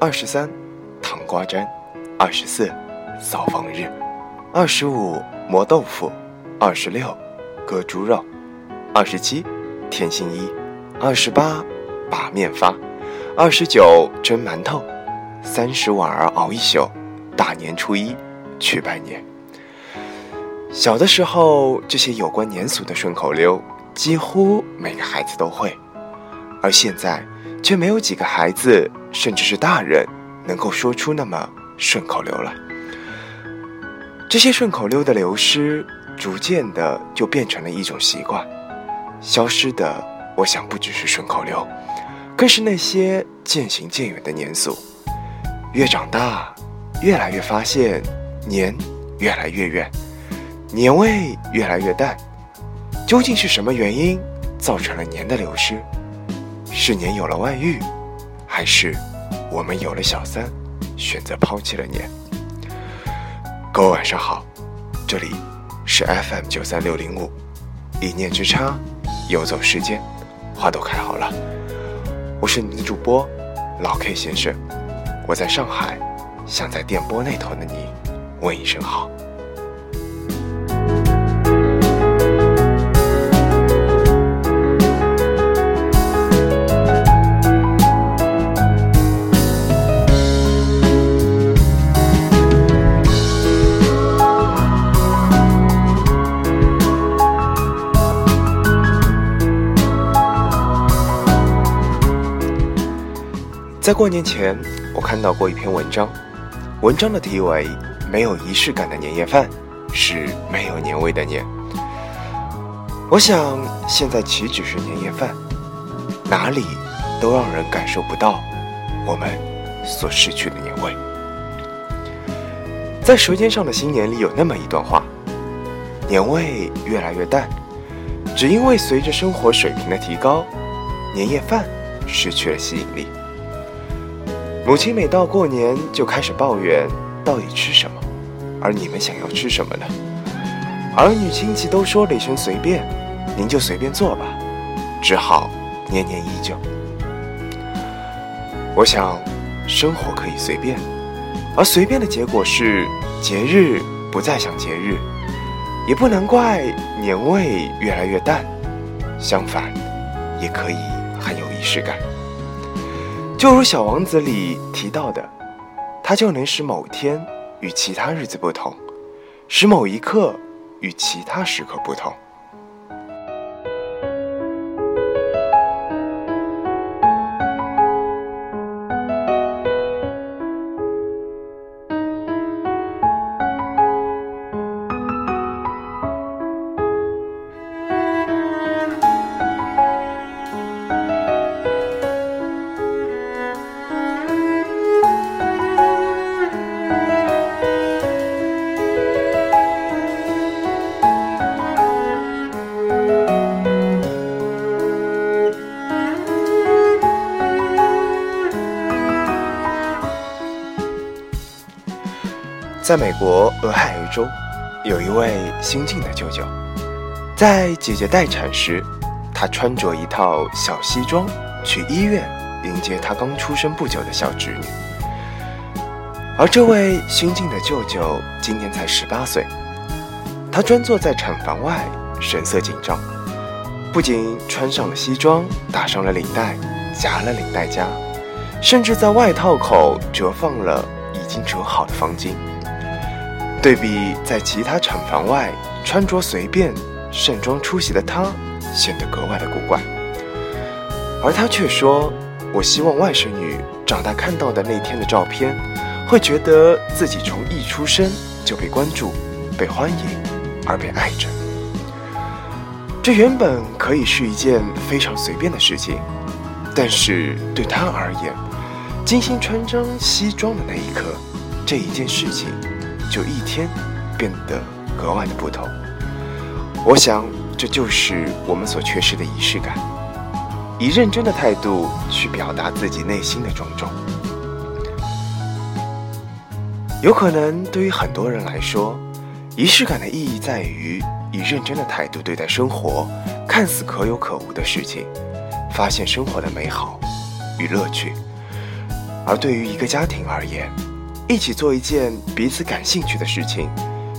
二十三，糖瓜粘；二十四，扫房日；二十五，磨豆腐；二十六，割猪肉；二十七，添新衣；二十八，把面发；二十九，蒸馒头；三十晚儿熬一宿；大年初一，去拜年。小的时候，这些有关年俗的顺口溜，几乎每个孩子都会，而现在。却没有几个孩子，甚至是大人，能够说出那么顺口溜了。这些顺口溜的流失，逐渐的就变成了一种习惯。消失的，我想不只是顺口溜，更是那些渐行渐远的年俗。越长大，越来越发现年越来越远，年味越来越淡。究竟是什么原因造成了年的流失？是年有了外遇，还是我们有了小三，选择抛弃了年？各位晚上好，这里是 FM 九三六零五，一念之差，游走时间，花都开好了。我是你的主播老 K 先生，我在上海，想在电波那头的你问一声好。在过年前，我看到过一篇文章，文章的题为“没有仪式感的年夜饭是没有年味的年”。我想，现在岂止是年夜饭，哪里都让人感受不到我们所失去的年味。在《舌尖上的新年》里有那么一段话：年味越来越淡，只因为随着生活水平的提高，年夜饭失去了吸引力。母亲每到过年就开始抱怨，到底吃什么？而你们想要吃什么呢？儿女亲戚都说了一声随便，您就随便做吧，只好年年依旧。我想，生活可以随便，而随便的结果是节日不再像节日，也不难怪年味越来越淡，相反，也可以很有仪式感。就如《小王子》里提到的，它就能使某天与其他日子不同，使某一刻与其他时刻不同。在美国俄亥俄州，有一位新晋的舅舅，在姐姐待产时，他穿着一套小西装去医院迎接他刚出生不久的小侄女。而这位新晋的舅舅今年才十八岁，他专坐在产房外，神色紧张，不仅穿上了西装，打上了领带，夹了领带夹，甚至在外套口折放了已经折好的方巾。对比在其他产房外穿着随便、盛装出席的他，显得格外的古怪。而他却说：“我希望外甥女长大看到的那天的照片，会觉得自己从一出生就被关注、被欢迎，而被爱着。”这原本可以是一件非常随便的事情，但是对他而言，精心穿张西装的那一刻，这一件事情。就一天变得格外的不同。我想，这就是我们所缺失的仪式感，以认真的态度去表达自己内心的种种。有可能对于很多人来说，仪式感的意义在于以认真的态度对待生活，看似可有可无的事情，发现生活的美好与乐趣。而对于一个家庭而言，一起做一件彼此感兴趣的事情，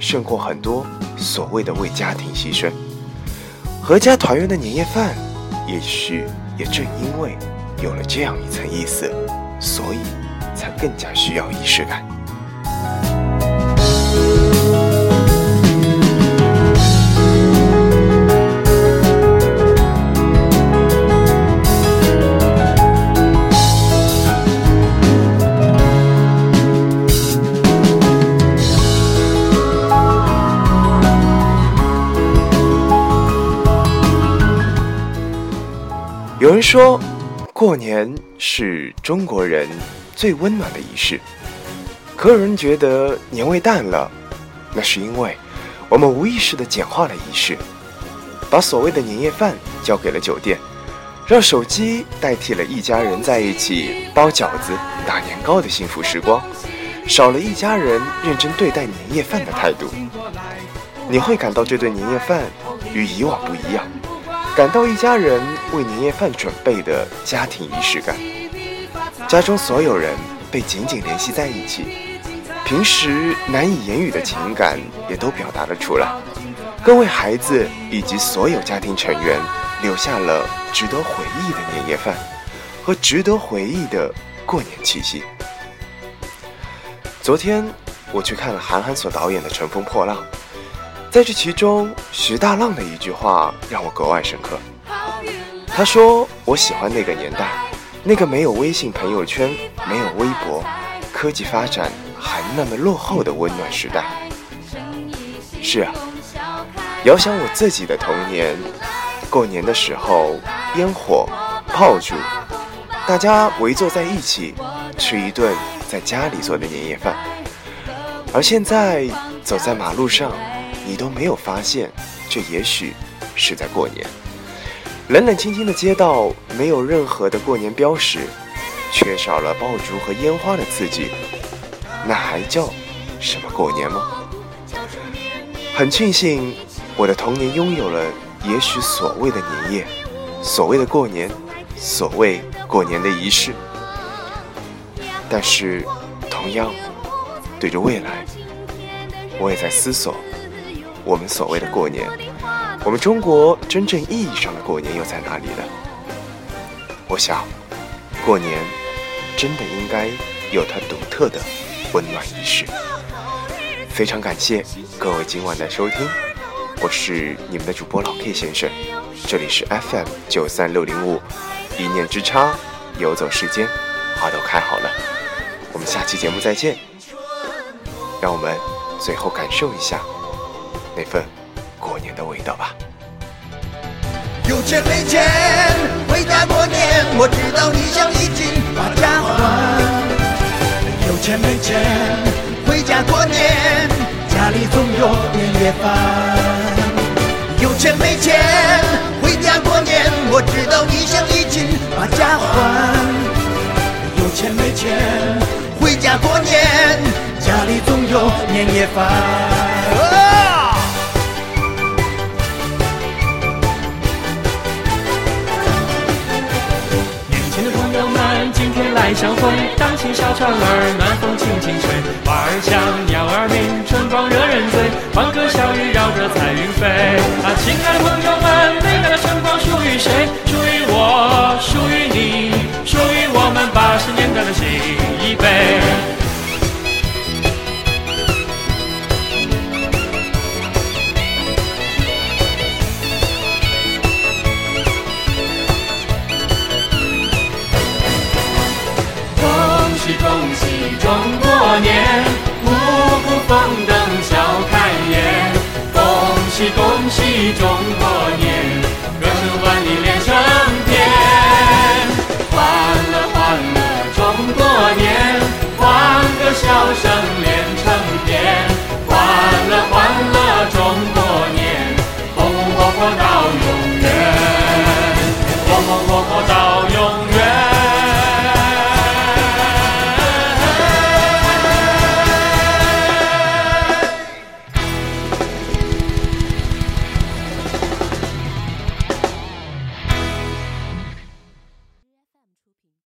胜过很多所谓的为家庭牺牲。阖家团圆的年夜饭，也许也正因为有了这样一层意思，所以才更加需要仪式感。说，过年是中国人最温暖的仪式。可有人觉得年味淡了，那是因为我们无意识地简化了仪式，把所谓的年夜饭交给了酒店，让手机代替了一家人在一起包饺子、打年糕的幸福时光，少了一家人认真对待年夜饭的态度。你会感到这顿年夜饭与以往不一样。感到一家人为年夜饭准备的家庭仪式感，家中所有人被紧紧联系在一起，平时难以言语的情感也都表达了出来，更为孩子以及所有家庭成员留下了值得回忆的年夜饭和值得回忆的过年气息。昨天我去看了韩寒所导演的《乘风破浪》。在这其中，徐大浪的一句话让我格外深刻。他说：“我喜欢那个年代，那个没有微信朋友圈、没有微博、科技发展还那么落后的温暖时代。”是啊，遥想我自己的童年，过年的时候，烟火、炮竹，大家围坐在一起，吃一顿在家里做的年夜饭。而现在，走在马路上。你都没有发现，这也许是在过年。冷冷清清的街道，没有任何的过年标识，缺少了爆竹和烟花的刺激，那还叫什么过年吗？很庆幸，我的童年拥有了也许所谓的年夜，所谓的过年，所谓过年的仪式。但是，同样对着未来，我也在思索。我们所谓的过年，我们中国真正意义上的过年又在哪里呢？我想，过年真的应该有它独特的温暖仪式。非常感谢各位今晚的收听，我是你们的主播老 K 先生，这里是 FM 九三六零五，一念之差，游走世间，花都开好了。我们下期节目再见，让我们最后感受一下。那份过年的味道吧。有钱没钱回家过年，我知道你想已经把家还。有钱没钱回家过年，家里总有年夜饭。有钱没钱回家过年，我知道你想已经把家还。有钱没钱回家过年，家里总有年夜饭。相会，荡起小船儿，暖风轻轻吹，花儿香，鸟儿鸣，春光惹人醉，欢歌笑语绕着彩云飞。啊，亲爱的朋友们，美妙的春光属于谁？属于我，属于你，